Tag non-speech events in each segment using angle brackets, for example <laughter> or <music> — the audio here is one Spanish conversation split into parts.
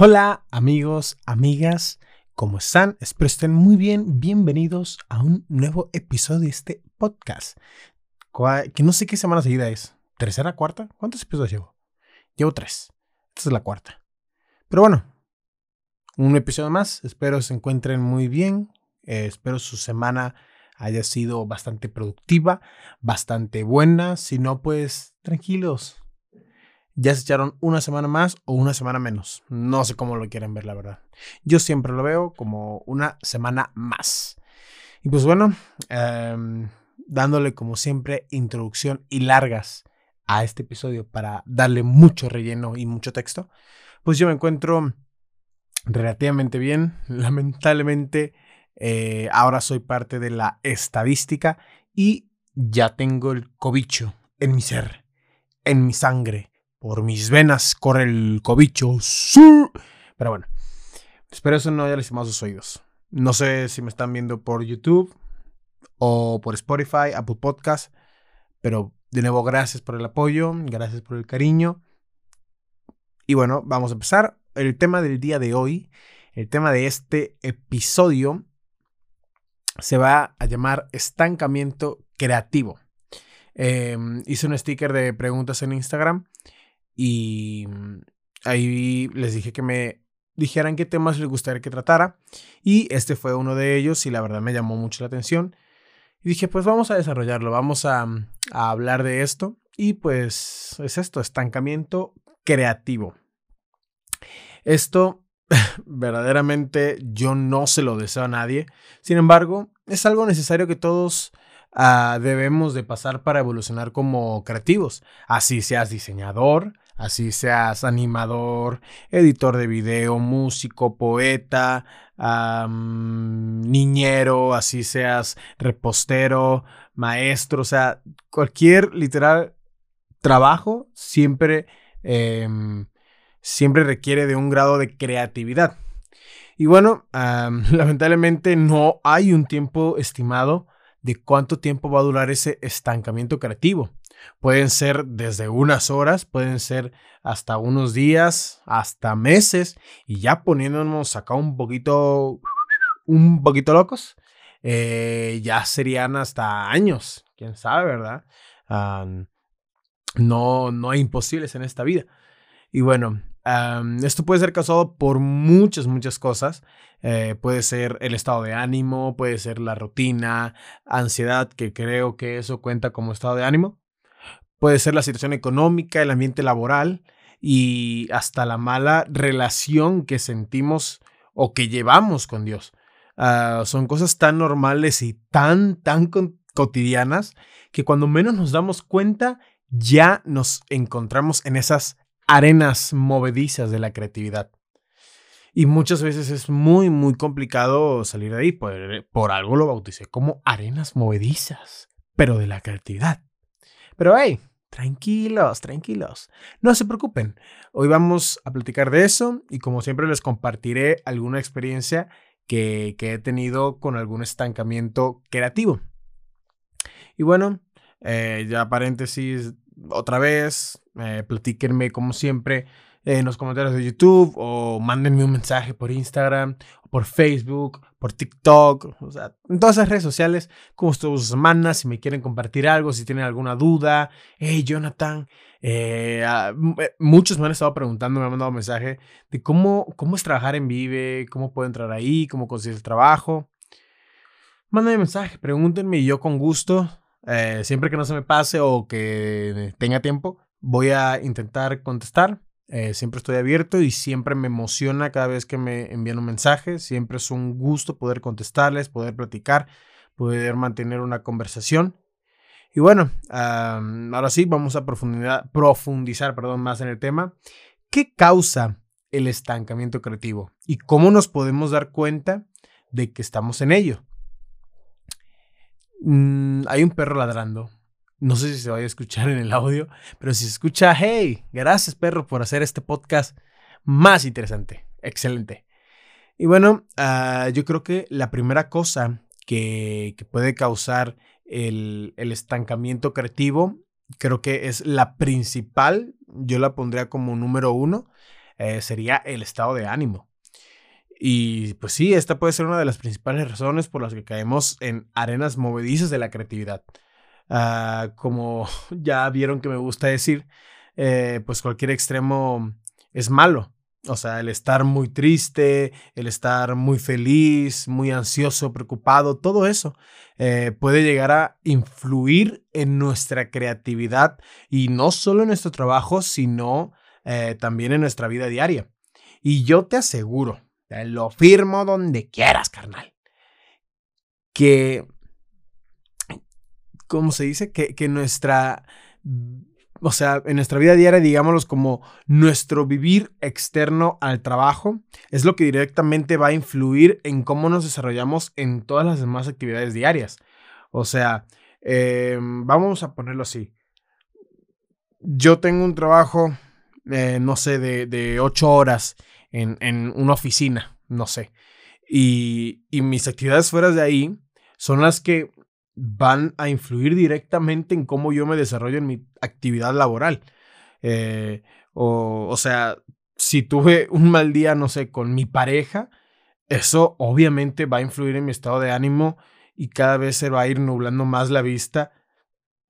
Hola amigos, amigas, ¿cómo están? Espero estén muy bien. Bienvenidos a un nuevo episodio de este podcast. Que no sé qué semana seguida es. ¿Tercera, cuarta? ¿Cuántos episodios llevo? Llevo tres. Esta es la cuarta. Pero bueno, un episodio más. Espero se encuentren muy bien. Eh, espero su semana haya sido bastante productiva, bastante buena. Si no, pues tranquilos ya se echaron una semana más o una semana menos. No sé cómo lo quieren ver, la verdad. Yo siempre lo veo como una semana más. Y pues bueno, em, dándole como siempre introducción y largas a este episodio para darle mucho relleno y mucho texto, pues yo me encuentro relativamente bien. <laughs> Lamentablemente, eh, ahora soy parte de la estadística y ya tengo el cobicho en mi ser, en mi sangre por mis venas corre el cobicho. Pero bueno, espero eso no haya lastimado sus oídos. No sé si me están viendo por YouTube o por Spotify, Apple Podcast. Pero de nuevo, gracias por el apoyo, gracias por el cariño. Y bueno, vamos a empezar. El tema del día de hoy, el tema de este episodio, se va a llamar estancamiento creativo. Em, hice un sticker de preguntas en Instagram y mm, ahí les dije que me dijeran qué temas les gustaría que tratara. Y este fue uno de ellos y la verdad me llamó mucho la atención. Y dije, pues vamos a desarrollarlo, vamos a, mm, hablar de esto. Y pues es esto, estancamiento creativo. Esto <laughs> verdaderamente yo no se lo deseo a nadie. Sin embargo, es algo necesario que todos ah, debemos de pasar para evolucionar como creativos. Así seas diseñador, así seas animador, editor de video, músico, poeta, niñero, así seas repostero, maestro, o sea, cualquier literal trabajo siempre, em, siempre requiere de un grado de creatividad. Y bueno, <laughs> lamentablemente no hay un tiempo estimado de cuánto tiempo va a durar ese estancamiento creativo. Pueden ser desde unas horas, pueden ser hasta unos días, hasta meses, y ya poniéndonos acá un poquito, un poquito locos, eh, ya serían hasta años, quién sabe, ¿verdad? no, no hay imposibles en esta vida. Y bueno, esto puede ser causado por muchas, muchas cosas. Eh, puede ser el estado de ánimo, puede ser la rutina, ansiedad, que creo que eso cuenta como estado de ánimo. Puede ser la situación económica, el ambiente laboral y hasta la mala relación que sentimos o que llevamos con Dios. Ah, son cosas tan normales y tan, tan cotidianas que cuando menos nos damos cuenta ya nos encontramos en esas arenas movedizas de la creatividad. Y muchas veces es muy, muy complicado salir de ahí. Por, por algo lo bauticé como arenas movedizas, pero de la creatividad. Pero hey, tranquilos, tranquilos. No se preocupen. Hoy vamos a platicar de eso y como siempre les compartiré alguna experiencia que, he tenido con algún estancamiento creativo. Y bueno, eh, ya paréntesis otra vez, eh, platíquenme como siempre en los comentarios de YouTube o mándenme un mensaje por Instagram, por Facebook, por TikTok, o sea, en todas esas redes sociales, cómo estuvo su semana, si me quieren compartir algo, si tienen alguna duda. Hey, Jonathan, eh, ah, eh, muchos me han estado preguntando, me han mandado mensaje de cómo, cómo es trabajar en Vive, cómo puedo entrar ahí, cómo conseguir el trabajo. Mándenme mensaje, pregúntenme y yo con gusto, eh, siempre que no se me pase o que tenga tiempo, voy a intentar contestar. Eh, siempre estoy abierto y siempre me emociona cada vez que me envían un mensaje. Siempre es un gusto poder contestarles, poder platicar, poder mantener una conversación. Y bueno, ahora sí, vamos a profundizar perdón, más en el tema. ¿Qué causa el estancamiento creativo? ¿Y cómo nos podemos dar cuenta de que estamos en ello? Mm, hay un perro ladrando. No sé si se vaya a escuchar en el audio, pero si se escucha, hey, gracias perro por hacer este podcast más interesante. Excelente. Y bueno, ah, yo creo que la primera cosa que, puede causar el, el, estancamiento creativo, creo que es la principal, yo la pondría como número uno, eh, sería el estado de ánimo. Y pues sí, esta puede ser una de las principales razones por las que caemos en arenas movedizas de la creatividad. Ah, como <laughs> ya vieron que me gusta decir, eh, pues cualquier extremo es malo. O sea, el estar muy triste, el estar muy feliz, muy ansioso, preocupado, todo eso eh, puede llegar a influir en nuestra creatividad y no solo en nuestro trabajo, sino eh, también en nuestra vida diaria. Y yo te aseguro, te lo firmo donde quieras, carnal, que, ¿cómo se dice? Que, que nuestra o sea, en nuestra vida diaria, digámoslo como nuestro vivir externo al trabajo, es lo que directamente va a influir en cómo nos desarrollamos en todas las demás actividades diarias. O sea, em, vamos a ponerlo así. Yo tengo un trabajo, eh, no sé, de, ocho horas en, una oficina, no sé. Y, y mis actividades fuera de ahí son las que van a influir directamente en cómo yo me desarrollo en mi actividad laboral. Eh, o, o sea, si tuve un mal día, no sé, con mi pareja, eso obviamente va a influir en mi estado de ánimo y cada vez se va a ir nublando más la vista,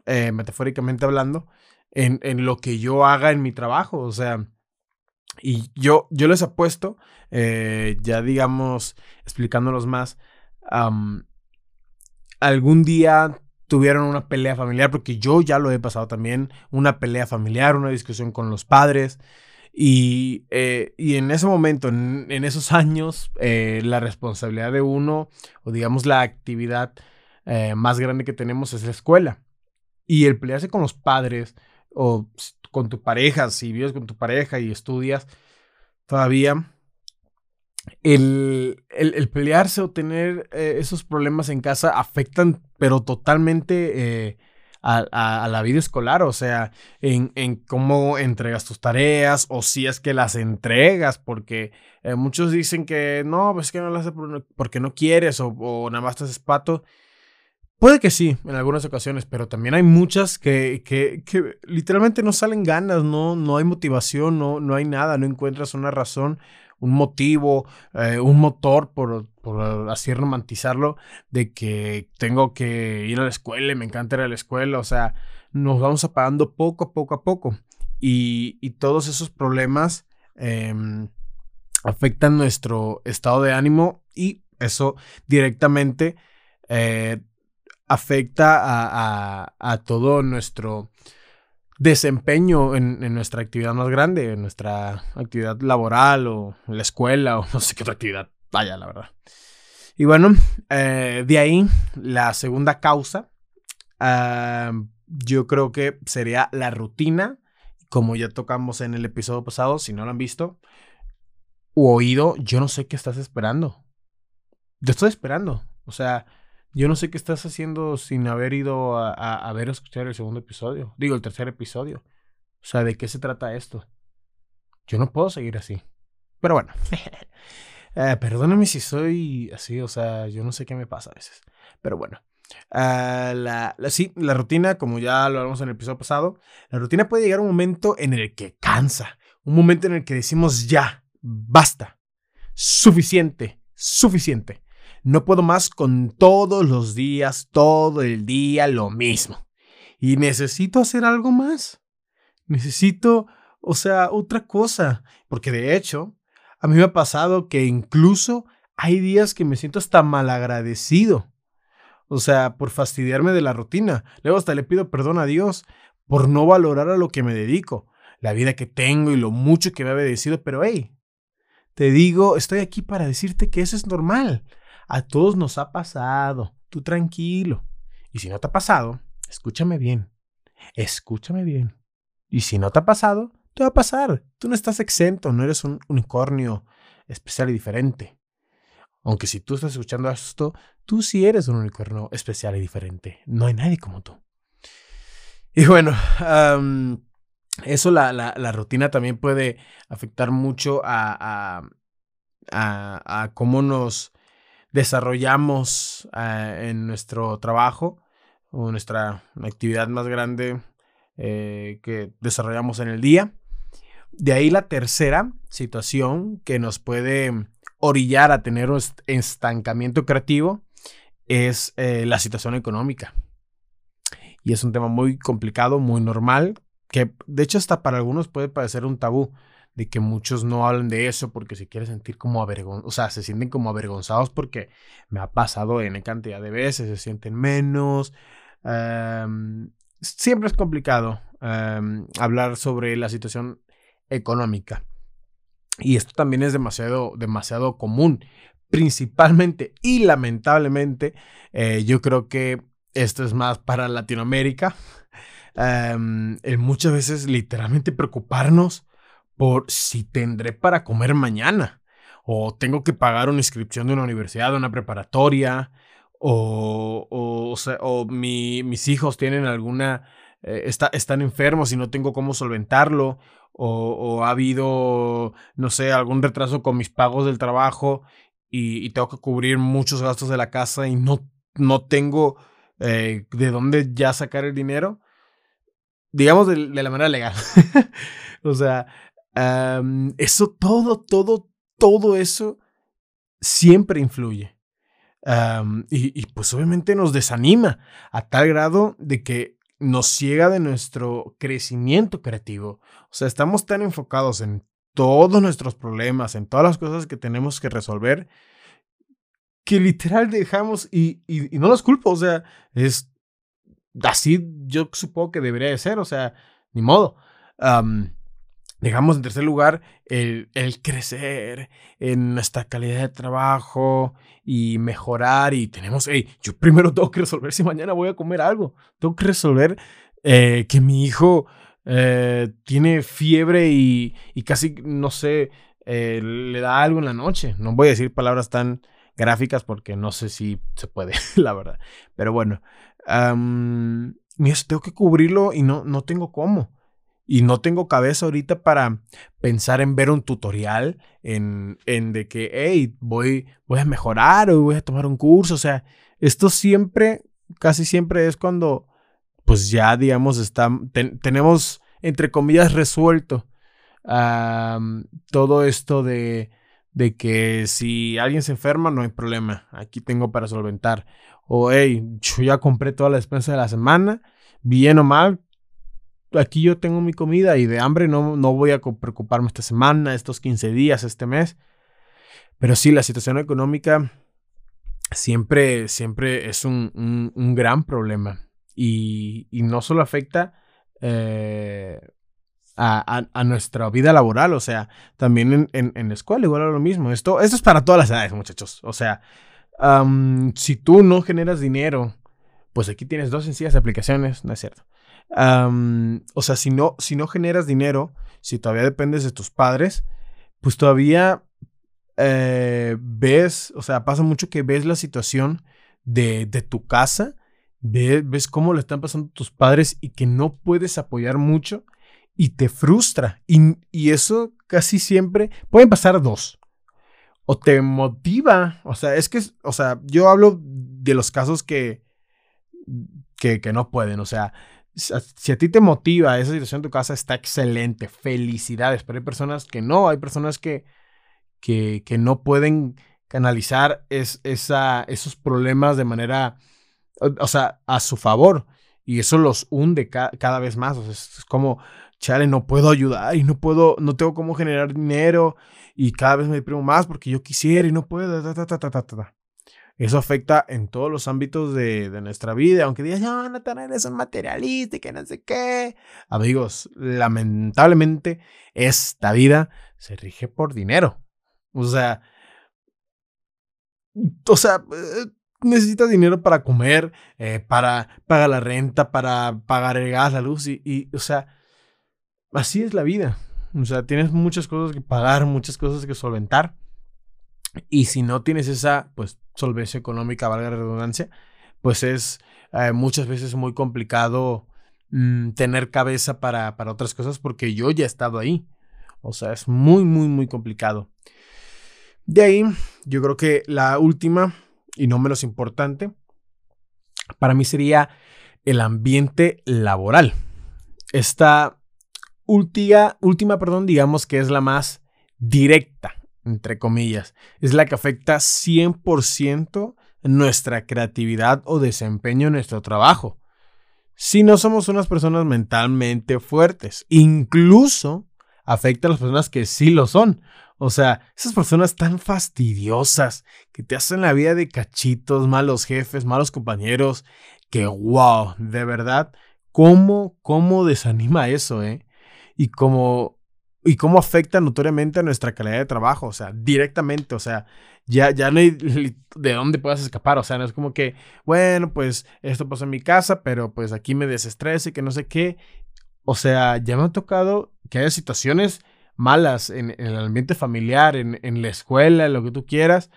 eh, metafóricamente hablando, en, en, lo que yo haga en mi trabajo. O sea, y yo, yo les apuesto, eh, ya digamos, explicándolos más, algún día tuvieron una pelea familiar, porque yo ya lo he pasado también, una pelea familiar, una discusión con los padres. Y, eh, y en ese momento, en, esos años, eh, la responsabilidad de uno, o digamos la actividad eh, más grande que tenemos es la escuela. Y el pelearse con los padres, o con tu pareja, si vives con tu pareja y estudias, todavía el, el, pelearse o tener eh, esos problemas en casa afectan, pero totalmente eh, a, la vida escolar, o sea, en, en, cómo entregas tus tareas o si es que las entregas, porque eh, muchos dicen que no, pues es que no las haces porque no quieres o, o nada más te pato. Puede que sí, en algunas ocasiones, pero también hay muchas que, que, que literalmente no salen ganas, no, no hay motivación, no, no hay nada, no encuentras una razón un motivo, eh, un motor, por, por, así romantizarlo, de que tengo que ir a la escuela y me encanta ir a la escuela. O sea, nos vamos apagando poco a poco a poco. Y, y todos esos problemas em, afectan nuestro estado de ánimo y eso directamente eh, afecta a, a, a todo nuestro desempeño en, nuestra actividad más grande, en nuestra actividad laboral o la escuela o <laughs> no sé qué otra actividad vaya, la verdad. Y bueno, eh, de ahí la segunda causa, ah, yo creo que sería la rutina, como ya tocamos en el episodio pasado, si no lo han visto o oído, yo no sé qué estás esperando. Yo estoy esperando, o sea, yo no sé qué estás haciendo sin haber ido a, a, ver o escuchar el segundo episodio. Digo, el tercer episodio. O sea, ¿de qué se trata esto? Yo no puedo seguir así. Pero bueno. <laughs> eh, perdóname si soy así, o sea, yo no sé qué me pasa a veces. Pero bueno. Uh, la, la, sí, la rutina, como ya lo hablamos en el episodio pasado, la rutina puede llegar a un momento en el que cansa. Un momento en el que decimos ya, basta. Suficiente, suficiente. No puedo más con todos los días, todo el día lo mismo. Y necesito hacer algo más. Necesito, o sea, otra cosa. Porque de hecho, a mí me ha pasado que incluso hay días que me siento hasta malagradecido. O sea, por fastidiarme de la rutina. Luego hasta le pido perdón a Dios por no valorar a lo que me dedico, la vida que tengo y lo mucho que me ha obedecido. Pero hey, te digo, estoy aquí para decirte que eso es normal. A todos nos ha pasado. Tú tranquilo. Y si no te ha pasado, escúchame bien. Escúchame bien. Y si no te ha pasado, te va a pasar. Tú no estás exento, no eres un unicornio especial y diferente. Aunque si tú estás escuchando esto, tú sí eres un unicornio especial y diferente. No hay nadie como tú. Y bueno, eso, la, la, rutina también puede afectar mucho a, a, a cómo nos desarrollamos ah, en nuestro trabajo o nuestra actividad más grande eh, que desarrollamos en el día. De ahí la tercera situación que nos puede orillar a tener un estancamiento creativo es eh, la situación económica. Y es un tema muy complicado, muy normal, que de hecho hasta para algunos puede parecer un tabú de que muchos no hablan de eso porque se quieren sentir como avergonzados, o sea, se sienten como avergonzados porque me ha pasado en cantidad de veces, se sienten menos. Em, siempre es complicado em, hablar sobre la situación económica. Y esto también es demasiado, demasiado común, principalmente y lamentablemente, eh, yo creo que esto es más para Latinoamérica. Em, muchas veces literalmente preocuparnos por si tendré para comer mañana o tengo que pagar una inscripción de una universidad, de una preparatoria, o, o, o, mis hijos tienen alguna, eh, está, están enfermos y no tengo cómo solventarlo, o, ha habido, no sé, algún retraso con mis pagos del trabajo y, tengo que cubrir muchos gastos de la casa y no, no tengo eh, de dónde ya sacar el dinero, digamos de, la manera legal. <laughs> o sea, eso, todo, todo, todo eso siempre influye. y, pues obviamente nos desanima a tal grado de que nos ciega de nuestro crecimiento creativo. O sea, estamos tan enfocados en todos nuestros problemas, en todas las cosas que tenemos que resolver, que literal dejamos, y, y, no los culpo, o sea, es así yo supongo que debería de ser, o sea, ni modo. Dejamos en tercer lugar el, crecer en nuestra calidad de trabajo y mejorar y tenemos, hey, yo primero <laughs> tengo que resolver si mañana voy a comer algo, tengo que resolver eh, que mi hijo eh, tiene fiebre y, y, casi, no sé, eh, le da algo en la noche. No voy a decir palabras tan gráficas porque no sé si se puede, <laughs> la verdad. Pero bueno, tengo que cubrirlo y no, no tengo cómo. Y no tengo cabeza ahorita para pensar en ver un tutorial, en, en de que, hey, voy, voy a mejorar o voy a tomar un curso. O sea, esto siempre, casi siempre es cuando pues ya, digamos, está, tenemos, entre comillas, resuelto todo esto de, de que si alguien se enferma, no hay problema, aquí tengo para solventar. O, hey, yo ya compré toda la despensa de la semana, bien o mal, aquí yo tengo mi comida y de hambre no, no voy a preocuparme esta semana, estos 15 días, este mes. Pero sí, la situación económica siempre, siempre es un, un gran problema y, no solo afecta eh, a, nuestra vida laboral, o sea, también en, en, la escuela igual a lo mismo. Esto, esto es para todas las edades, muchachos. O sea, si tú no generas dinero, pues aquí tienes dos sencillas aplicaciones, no es cierto. O sea, si no, si no generas dinero, si todavía dependes de tus padres, pues todavía eh, ves, o sea, pasa mucho que ves la situación de, de tu casa ves, cómo le están pasando tus padres y que no puedes apoyar mucho y te frustra. Y, y, eso casi siempre pueden pasar dos. O te motiva, o sea, es que, o sea, yo hablo de los casos que, que, que no pueden, o sea, si a ti te motiva esa situación en tu casa, está excelente, felicidades, pero hay personas que no, hay personas que, que, que no pueden canalizar es, esa, esos problemas de manera o, sea, a su favor. Y eso los hunde cada vez más. O sea, es, como, chale, no puedo ayudar y no puedo, no tengo cómo generar dinero y cada vez me deprimo más porque yo quisiera y no puedo. Eso afecta en todos los ámbitos de, nuestra vida. Aunque digas, no, no, eres un materialista y que no sé qué. Amigos, lamentablemente esta vida se rige por dinero. O sea, o sea, eh, necesitas dinero para comer, eh, para pagar la renta, para pagar el gas, la luz y, o sea, así es la vida. O sea, tienes muchas cosas que pagar, muchas cosas que solventar. Y si no tienes esa, pues, solvencia económica, valga la redundancia, pues es eh, muchas veces muy complicado mm, tener cabeza para, para otras cosas porque yo ya he estado ahí. O sea, es muy, muy, muy complicado. De ahí, yo creo que la última y no menos importante, para mí sería el ambiente laboral. Esta última, última, perdón, digamos que es la más directa, entre comillas. Es la que afecta 100% nuestra creatividad o desempeño en nuestro trabajo. Si no somos unas personas mentalmente fuertes, incluso afecta a las personas que sí lo son. O sea, esas personas tan fastidiosas que te hacen la vida de cachitos, malos jefes, malos compañeros, que wow, de verdad, cómo, cómo desanima eso, ¿eh? Y cómo, y cómo afecta notoriamente a nuestra calidad de trabajo, o sea, directamente, o sea, ya, ya no hay de dónde puedas escapar, o sea, no es como que, bueno, pues esto pasó en mi casa, pero pues aquí me desestrese y que no sé qué. O sea, ya me ha tocado que haya situaciones malas en, el ambiente familiar, en, la escuela, en lo que tú quieras,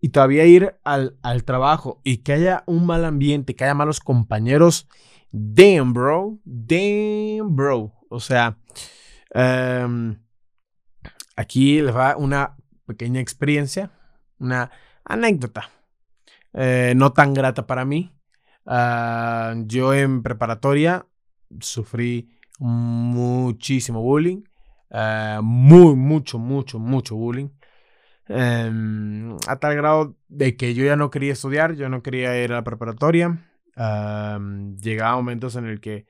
y todavía ir al, al, trabajo y que haya un mal ambiente, que haya malos compañeros, damn, bro, damn, bro. O sea, em, aquí les va una pequeña experiencia, una anécdota, eh, no tan grata para mí. Ah, yo en preparatoria sufrí muchísimo bullying. Eh, muy, mucho, mucho, mucho bullying. Em, a tal grado de que yo ya no quería estudiar, yo no quería ir a la preparatoria. llegaba momentos en el que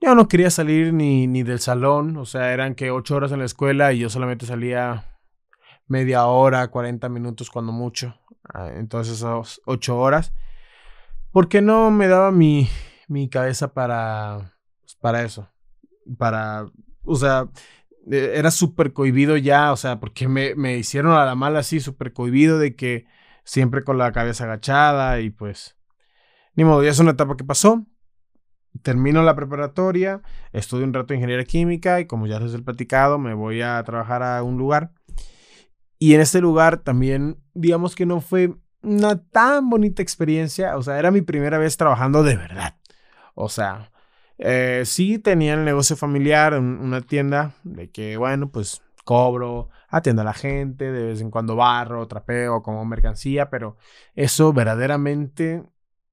yo no quería salir ni, ni del salón, o sea, eran que ocho horas en la escuela y yo solamente salía media hora, 40 minutos cuando mucho. Ah, entonces esas ocho horas. Porque no me daba mi, mi cabeza para, pues, para eso? Para, o sea, e, era súper cohibido ya, o sea, porque me, me hicieron a la mala así, súper cohibido de que siempre con la cabeza agachada y pues, ni modo, ya es una etapa que pasó. Termino la preparatoria, estudio un rato ingeniería química y como ya les he platicado, me voy a trabajar a un lugar. Y en este lugar también, digamos que no fue una tan bonita experiencia, o sea, era mi primera vez trabajando de verdad. O sea, eh, sí tenía el negocio familiar, una tienda de que, bueno, pues cobro, atiendo a la gente, de vez en cuando barro, trapeo como mercancía, pero eso verdaderamente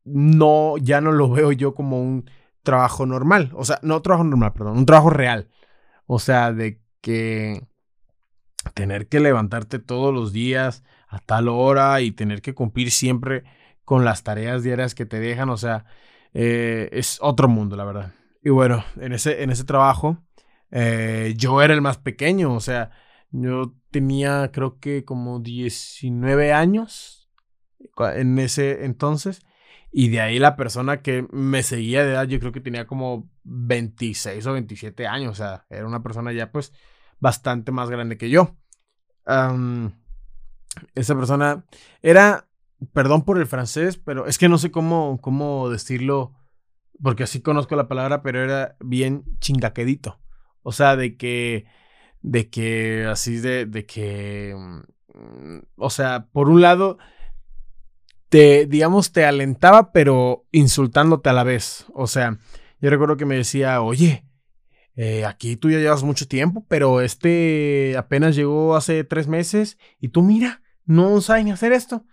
no, ya no lo veo yo como un trabajo normal. O sea, no trabajo normal, perdón, un trabajo real. O sea, de que tener que levantarte todos los días a tal hora y tener que cumplir siempre con las tareas diarias que te dejan, o sea, eh, es otro mundo, la verdad. Y bueno, en ese, en ese trabajo, eh, yo era el más pequeño, o sea, yo tenía creo que como 19 años en ese entonces. Y de ahí la persona que me seguía de edad, yo creo que tenía como 26 o 27 años. O sea, era una persona ya pues bastante más grande que yo. esa persona era, perdón por el francés, pero es que no sé cómo, cómo decirlo, porque así conozco la palabra, pero era bien chingaquedito. O sea, de que, de que, así de, de que, mm, o sea, por un lado, te, digamos, te alentaba, pero insultándote a la vez. O sea, yo recuerdo que me decía, oye, eh, aquí tú ya llevas mucho tiempo, pero este apenas llegó hace tres meses y tú mira, no sabes ni hacer esto.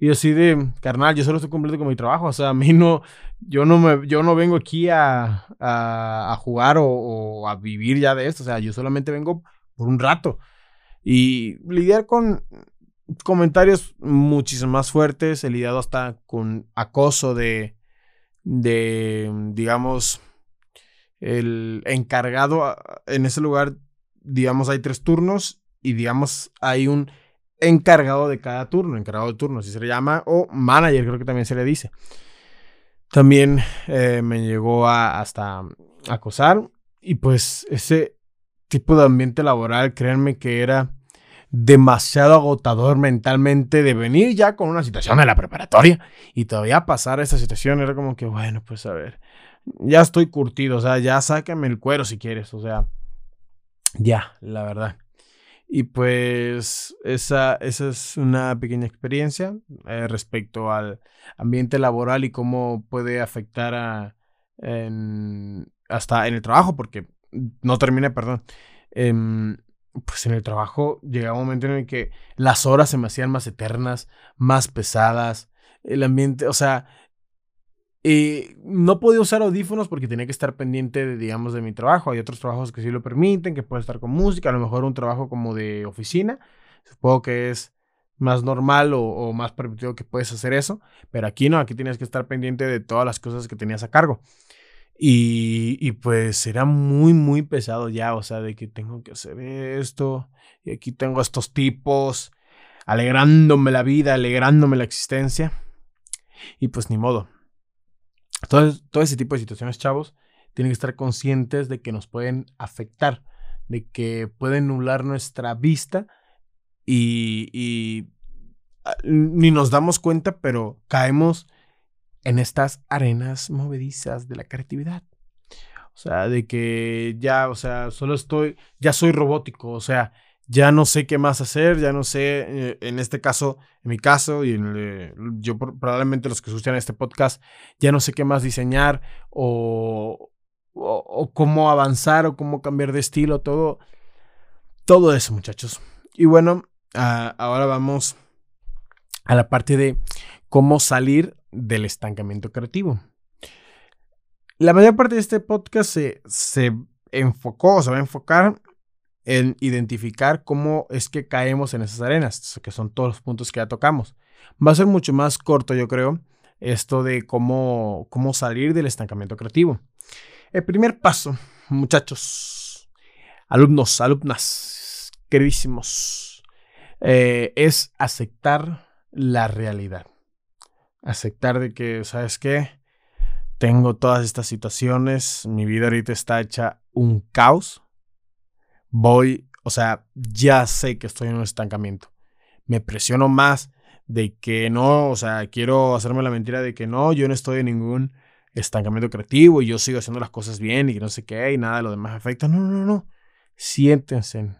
Y yo así de, carnal, yo solo estoy cumpliendo con mi trabajo, o sea, a mí no, yo no, me, yo no vengo aquí a, a, jugar o, o, a vivir ya de esto, o sea, yo solamente vengo por un rato. Y lidiar con comentarios muchísimo más fuertes, he lidiado hasta con acoso de, de digamos, el encargado ah, en ese lugar, digamos, hay tres turnos y digamos, hay un encargado de cada turno, encargado de turno, así se le llama, o manager, creo que también se le dice. También eh, me llegó a hasta acosar y pues ese tipo de ambiente laboral, créanme que era demasiado agotador mentalmente de venir ya con una situación de la preparatoria y todavía pasar esa situación era como que, bueno, pues a ver, ya estoy curtido, o sea, ya sácame el cuero si quieres, o sea, ya, la verdad. Y pues esa, esa es una pequeña experiencia eh, respecto al ambiente laboral y cómo puede afectar a, hasta en el trabajo, porque no terminé, perdón. Em, pues en el trabajo llegaba un momento en el que las horas se me hacían más eternas, más pesadas, el ambiente, o sea, Y no podía usar audífonos porque tenía que estar pendiente, de, digamos, de mi trabajo. Hay otros trabajos que sí lo permiten, que puede estar con música, a lo mejor un trabajo como de oficina. Supongo que es más normal o, más permitido que puedes hacer eso, pero aquí no, aquí tienes que estar pendiente de todas las cosas que tenías a cargo. Y, y, pues era muy, muy pesado ya, o sea, de que tengo que hacer esto, y aquí tengo estos tipos alegrándome la vida, alegrándome la existencia. Y pues ni modo. Todo, todo ese tipo de situaciones, chavos, tienen que estar conscientes de que nos pueden afectar, de que pueden nublar nuestra vista y, ah, ni nos damos cuenta, pero caemos en estas arenas movedizas de la creatividad. O sea, de que ya, o sea, solo estoy, ya soy robótico, o sea, ya no sé qué más hacer, ya no sé, eh, en este caso, en mi caso, y en yo probablemente los que escuchan este podcast, ya no sé qué más diseñar o, o, cómo avanzar o cómo cambiar de estilo, todo, todo eso, muchachos. Y bueno, Ah, ahora vamos a la parte de cómo salir del estancamiento creativo. La mayor parte de este podcast se, se enfocó, se va a enfocar en identificar cómo es que caemos en esas arenas, que son todos los puntos que ya tocamos. Va a ser mucho más corto, yo creo, esto de cómo, cómo salir del estancamiento creativo. El primer paso, muchachos, alumnos, alumnas, queridísimos, eh, es aceptar la realidad. Aceptar de que, ¿sabes qué? Tengo todas estas situaciones, mi vida ahorita está hecha un caos. Voy, o sea, ya sé que estoy en un estancamiento. Me presiono más de que no, o sea, quiero hacerme la mentira de que no, yo no estoy en ningún estancamiento creativo y yo sigo haciendo las cosas bien y no sé qué y nada de lo demás afecta. No, no, no. Siéntense.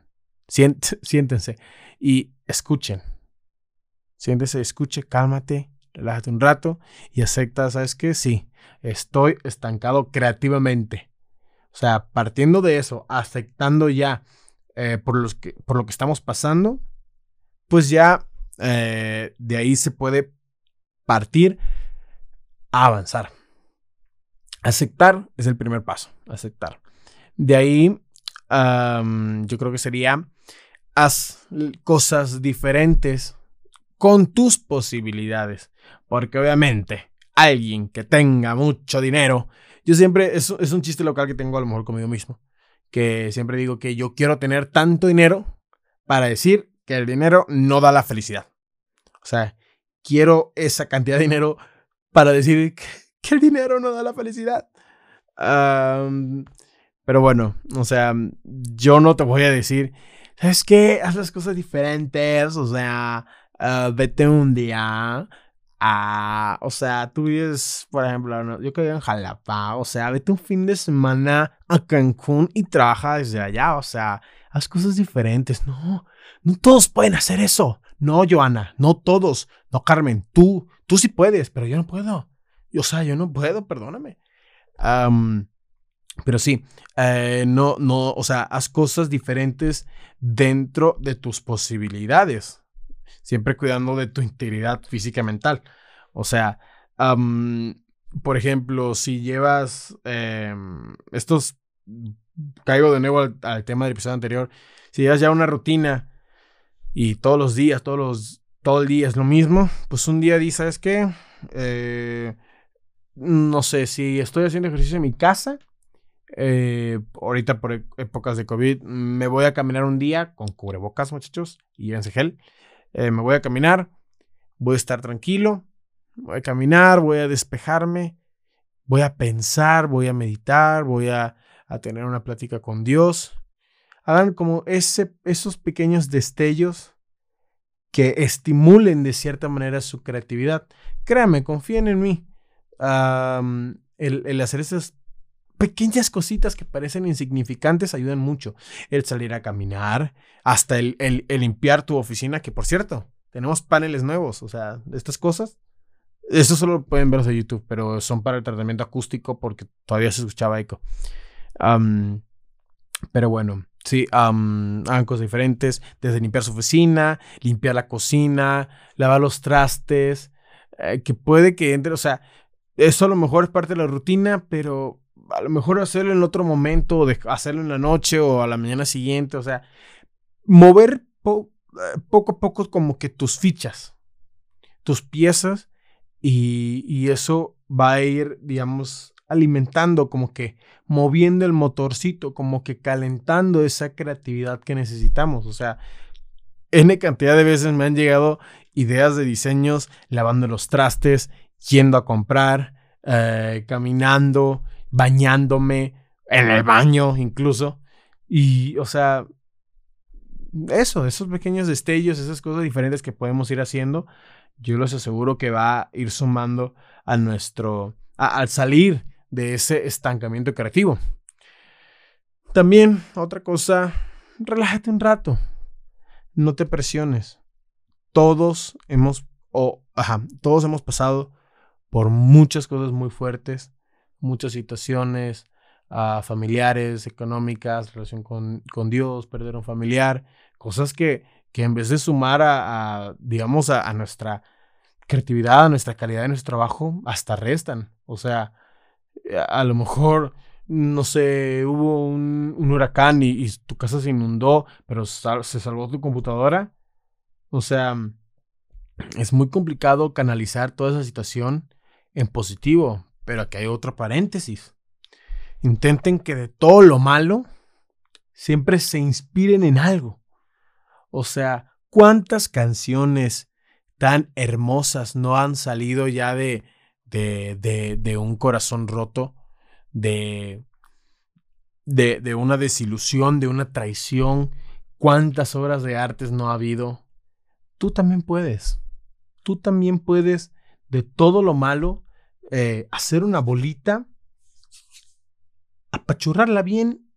<laughs> siéntense y escuchen. Siéntese, escuche, cálmate, relájate un rato y acepta, ¿sabes qué? Sí, estoy estancado creativamente. O sea, partiendo de eso, aceptando ya eh, por, los que, por lo que estamos pasando, pues ya eh, de ahí se puede partir a avanzar. Aceptar es el primer paso, aceptar. De ahí, yo creo que sería haz cosas diferentes con tus posibilidades. Porque obviamente, alguien que tenga mucho dinero, yo siempre, es, un chiste local que tengo a lo mejor conmigo mismo, que siempre digo que yo quiero tener tanto dinero para decir que el dinero no da la felicidad. O sea, quiero esa cantidad de dinero para decir que, el dinero no da la felicidad. pero bueno, o sea, yo no te voy a decir es que haz las cosas diferentes, o sea, ah, vete un día a, o sea, tú vives, por ejemplo, yo que en Jalapa, o sea, vete un fin de semana a Cancún y trabaja desde allá, o sea, haz cosas diferentes, no, no todos pueden hacer eso, no, Joana, no todos, no, Carmen, tú, tú sí puedes, pero yo no puedo, o sea, yo no puedo, perdóname. Pero sí, eh, no, no, o sea, haz cosas diferentes dentro de tus posibilidades, siempre cuidando de tu integridad física y mental. O sea, por ejemplo, si llevas em, estos, caigo de nuevo al, tema del episodio anterior, si llevas ya una rutina y todos los días, todos los, todo el día es lo mismo, pues un día dices, ¿sabes? Eh, no sé, si estoy haciendo ejercicio en mi casa, eh, ahorita por épocas de COVID, me voy a caminar un día con cubrebocas, muchachos, y en gel. Eh, me voy a caminar, voy a estar tranquilo, voy a caminar, voy a despejarme, voy a pensar, voy a meditar, voy a, tener una plática con Dios. Hagan como ese, esos pequeños destellos que estimulen de cierta manera su creatividad. Créanme, confíen en mí. el, el, hacer esas pequeñas cositas que parecen insignificantes ayudan mucho. El salir a caminar, hasta el, limpiar tu oficina, que por cierto, tenemos paneles nuevos, o sea, estas cosas. Eso solo lo pueden ver en YouTube, pero son para el tratamiento acústico porque todavía se escuchaba eco. pero bueno, sí, hagan cosas diferentes, desde limpiar su oficina, limpiar la cocina, lavar los trastes, eh, que puede que entre, o sea, eso a lo mejor es parte de la rutina, pero a lo mejor hacerlo en otro momento, o hacerlo en la noche o a la mañana siguiente, o sea, mover eh, poco a poco como que tus fichas, tus piezas, y, y eso va a ir, digamos, alimentando, como que moviendo el motorcito, como que calentando esa creatividad que necesitamos. O sea, N cantidad de veces me han llegado ideas de diseños lavando los trastes, yendo a comprar, eh, caminando, bañándome, en el baño incluso. Y, o sea, eso, esos pequeños destellos, esas cosas diferentes que podemos ir haciendo, yo les aseguro que va a ir sumando a nuestro, al salir de ese estancamiento creativo. También, otra cosa, relájate un rato, no te presiones. Todos hemos, o, todos hemos pasado por muchas cosas muy fuertes, muchas situaciones uh, familiares, económicas, relación con, con, Dios, perder un familiar, cosas que, que en vez de sumar a, digamos, a, nuestra creatividad, a nuestra calidad de nuestro trabajo, hasta restan. O sea, a, lo mejor, no sé, hubo un, huracán y, tu casa se inundó, pero se salvó tu computadora. O sea, es muy complicado canalizar toda esa situación en positivo, pero aquí hay otro paréntesis. Intenten que de todo lo malo siempre se inspiren en algo. O sea, ¿cuántas canciones tan hermosas no han salido ya de, de, de, de un corazón roto, de, de, de una desilusión, de una traición? ¿Cuántas obras de artes no ha habido? Tú también puedes. Tú también puedes de todo lo malo eh, hacer una bolita, apachurrarla bien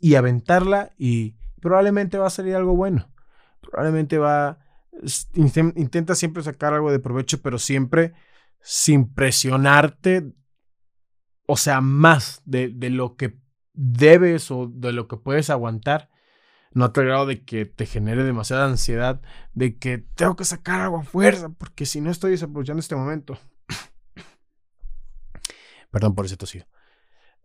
y aventarla y probablemente va a salir algo bueno. Probablemente va, intenta siempre sacar algo de provecho, pero siempre sin presionarte, o sea, más de, de lo que debes o de lo que puedes aguantar. No a tal grado de que te genere demasiada ansiedad, de que tengo que sacar algo a fuerza, porque si no estoy desaprovechando este momento. Perdón por ese tosido.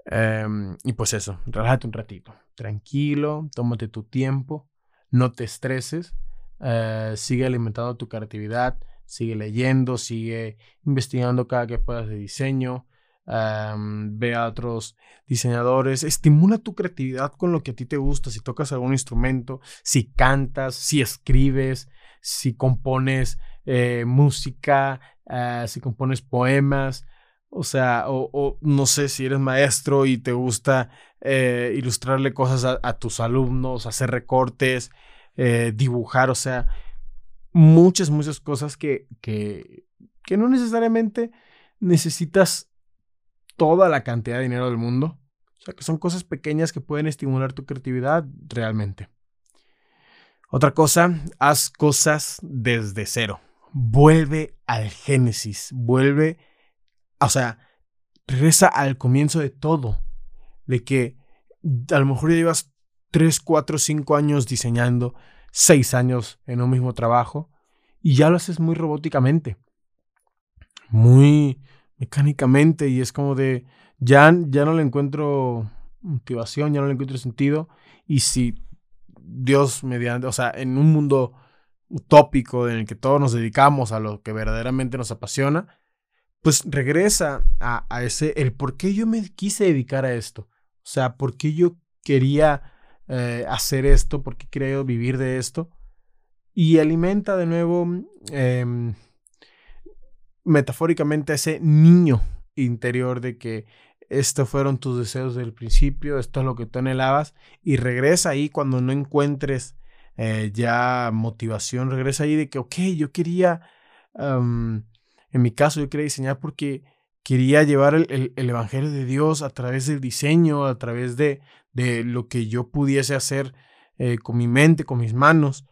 Em, y pues eso, relájate un ratito. Tranquilo, tómate tu tiempo, no te estreses, eh, sigue alimentando tu creatividad, sigue leyendo, sigue investigando cada que puedas de diseño, em, ve a otros diseñadores, estimula tu creatividad con lo que a ti te gusta, si tocas algún instrumento, si cantas, si escribes, si compones eh, música, eh, si compones poemas, o sea, o, no sé si eres maestro y te gusta eh, ilustrarle cosas a, tus alumnos, hacer recortes, eh, dibujar, o sea, muchas, muchas cosas que, que, que no necesariamente necesitas toda la cantidad de dinero del mundo. O sea, que son cosas pequeñas que pueden estimular tu creatividad realmente. Otra cosa, haz cosas desde cero. Vuelve al génesis, vuelve o sea, regresa al comienzo de todo. De que a lo mejor ya llevas 3, 4, 5 años diseñando, 6 años en un mismo trabajo y ya lo haces muy robóticamente. Muy mecánicamente y es como de, ya, ya no le encuentro motivación, ya no le encuentro sentido. Y si Dios mediante, o sea, en un mundo utópico en el que todos nos dedicamos a lo que verdaderamente nos apasiona, pues regresa a, ese, el por qué yo me quise dedicar a esto. O sea, por qué yo quería eh, hacer esto, por qué quería vivir de esto. Y alimenta de nuevo, em, metafóricamente, a ese niño interior de que estos fueron tus deseos del principio, esto es lo que tú anhelabas, y regresa ahí cuando no encuentres eh, ya motivación, regresa ahí de que, ok, yo quería en mi caso, yo quería diseñar porque quería llevar el, Evangelio de Dios a través del diseño, a través de, de lo que yo pudiese hacer eh, con mi mente, con mis manos.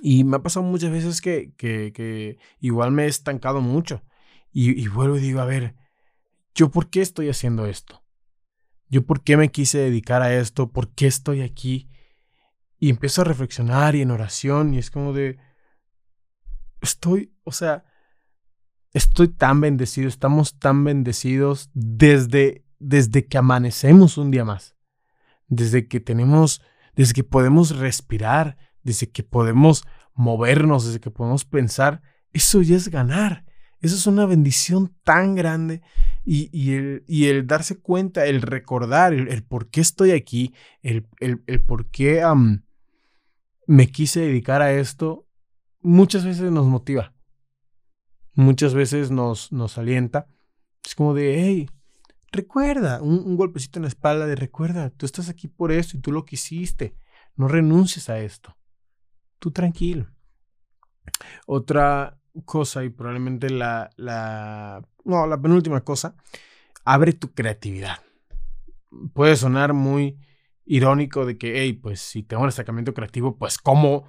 Y me ha pasado muchas veces que, que, igual me he estancado mucho. Y, y, vuelvo y digo, a ver, ¿yo por qué estoy haciendo esto? ¿Yo por qué me quise dedicar a esto? ¿Por qué estoy aquí? Y empiezo a reflexionar y en oración y es como de, estoy, o sea, estoy tan bendecido, estamos tan bendecidos desde, desde que amanecemos un día más, desde que tenemos, desde que podemos respirar, desde que podemos movernos, desde que podemos pensar, eso ya es ganar. Eso es una bendición tan grande. Y, el, el, darse cuenta, el recordar, el, por qué estoy aquí, el, por qué me quise dedicar a esto, muchas veces nos motiva. Muchas veces nos, nos alienta. Es como de, hey, recuerda, un, golpecito en la espalda de recuerda, tú estás aquí por esto y tú lo quisiste. No renuncies a esto. Tú tranquilo. Otra cosa y probablemente la, la, no, la penúltima cosa, abre tu creatividad. Puede sonar muy irónico de que, hey, pues si tengo un destacamiento creativo, pues ¿cómo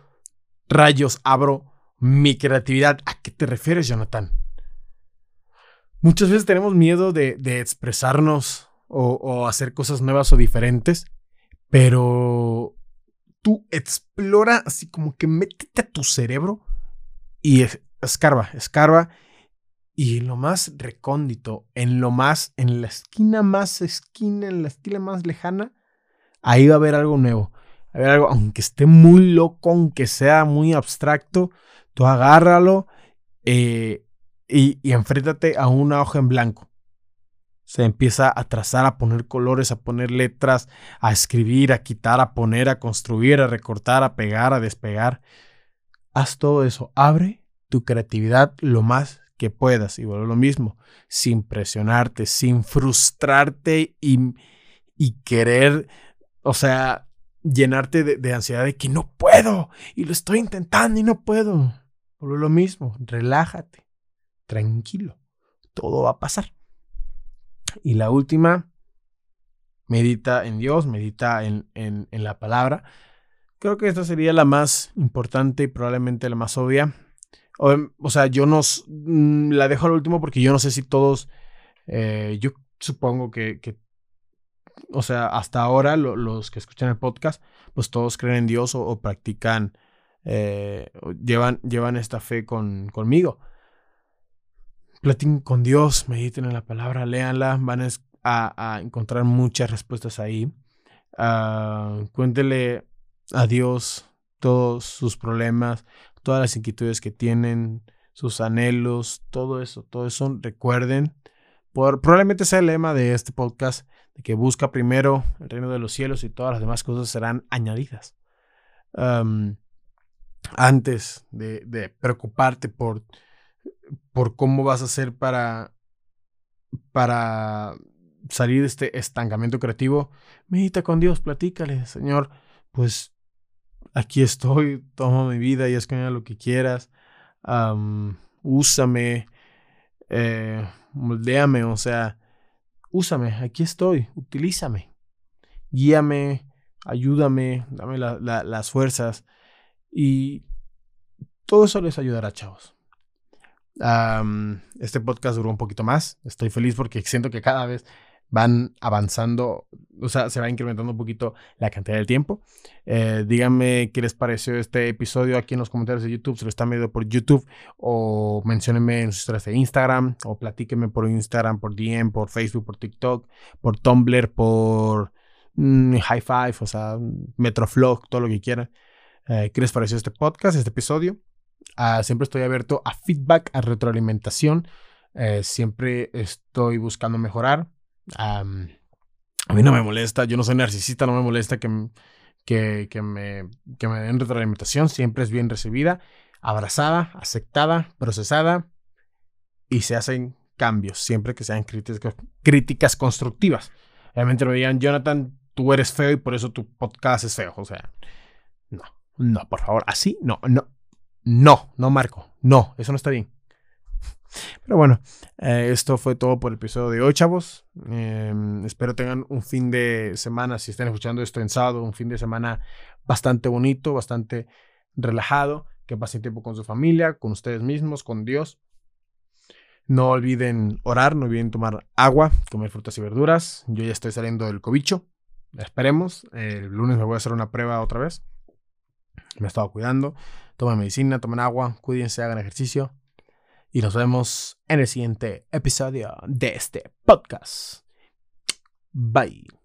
rayos abro mi creatividad? ¿A qué te refieres, Jonathan? Muchas veces tenemos miedo de, expresarnos o, o hacer cosas nuevas o diferentes, pero tú explora así como que métete a tu cerebro y escarba, escarba. Y en lo más recóndito, en lo más, en la esquina más esquina, en la esquina más lejana, ahí va a haber algo nuevo. A ver algo, aunque esté muy loco, aunque sea muy abstracto, tú agárralo eh, y, y enfréntate a una hoja en blanco. Se empieza a trazar, a poner colores, a poner letras, a escribir, a quitar, a poner, a construir, a recortar, a pegar, a despegar. Haz todo eso. Abre tu creatividad lo más que puedas. Y vuelvo lo mismo, sin presionarte, sin frustrarte y, y querer, o sea, llenarte de, ansiedad de que no puedo y lo estoy intentando y no puedo. Vuelvo lo mismo, relájate, tranquilo, todo va a pasar. Y la última, medita en Dios, medita en, en, en la palabra. Creo que esta sería la más importante y probablemente la más obvia. O, sea, yo no mm, la dejo al último porque yo no sé si todos, eh, yo supongo que, o sea, hasta ahora los que escuchan el podcast, pues todos creen en Dios o, practican, eh, llevan, llevan esta fe con, conmigo. Platiquen con Dios, mediten en la palabra, léanla, van a, encontrar muchas respuestas ahí. Uh, cuéntele a Dios todos sus problemas, todas las inquietudes que tienen, sus anhelos, todo eso, todo eso, recuerden, por, probablemente sea el lema de este podcast, de que busca primero el reino de los cielos y todas las demás cosas serán añadidas. Antes de, preocuparte por, por cómo vas a hacer para, para salir de este estancamiento creativo, medita con Dios, platícale, Señor, pues aquí estoy, toma mi vida y escoge lo que quieras, úsame, eh, moldeame, o sea, úsame, aquí estoy, utilízame, guíame, ayúdame, dame las fuerzas y todo eso les ayudará, chavos. este podcast duró un poquito más. Estoy feliz porque siento que cada vez van avanzando, o sea, se va incrementando un poquito la cantidad de tiempo. Eh, díganme qué les pareció este episodio aquí en los comentarios de YouTube, si lo están viendo por YouTube, o menciónenme en sus historias de Instagram, o platíquenme por Instagram, por DM, por Facebook, por TikTok, por Tumblr, por mm, High Five, o sea, Metroflog, todo lo que quieran. Eh, ¿Qué les pareció este podcast, este episodio? Ah, siempre estoy abierto a feedback, a retroalimentación. Eh, siempre estoy buscando mejorar a mí no me molesta, yo no soy narcisista, no me molesta que, que, que, me, que me den retroalimentación, siempre es bien recibida, abrazada, aceptada, procesada y se hacen cambios, siempre que sean críticas, críticas constructivas. Obviamente me digan, Jonathan, tú eres feo y por eso tu podcast es feo. O sea, no, no, por favor, así, no, no, no, no, Marco, no, eso no está bien. Pero bueno, eh, esto fue todo por el episodio de hoy, chavos. Em, espero tengan un fin de semana, si están escuchando esto en sábado, un fin de semana bastante bonito, bastante relajado, que pasen tiempo con su familia, con ustedes mismos, con Dios. No olviden orar, no olviden tomar agua, comer frutas y verduras. Yo ya estoy saliendo del cobicho. Esperemos. El lunes me voy a hacer una prueba otra vez. Me he estado cuidando. Tomen medicina, tomen agua, cuídense, hagan ejercicio y nos vemos en el siguiente episodio de este podcast. Bye.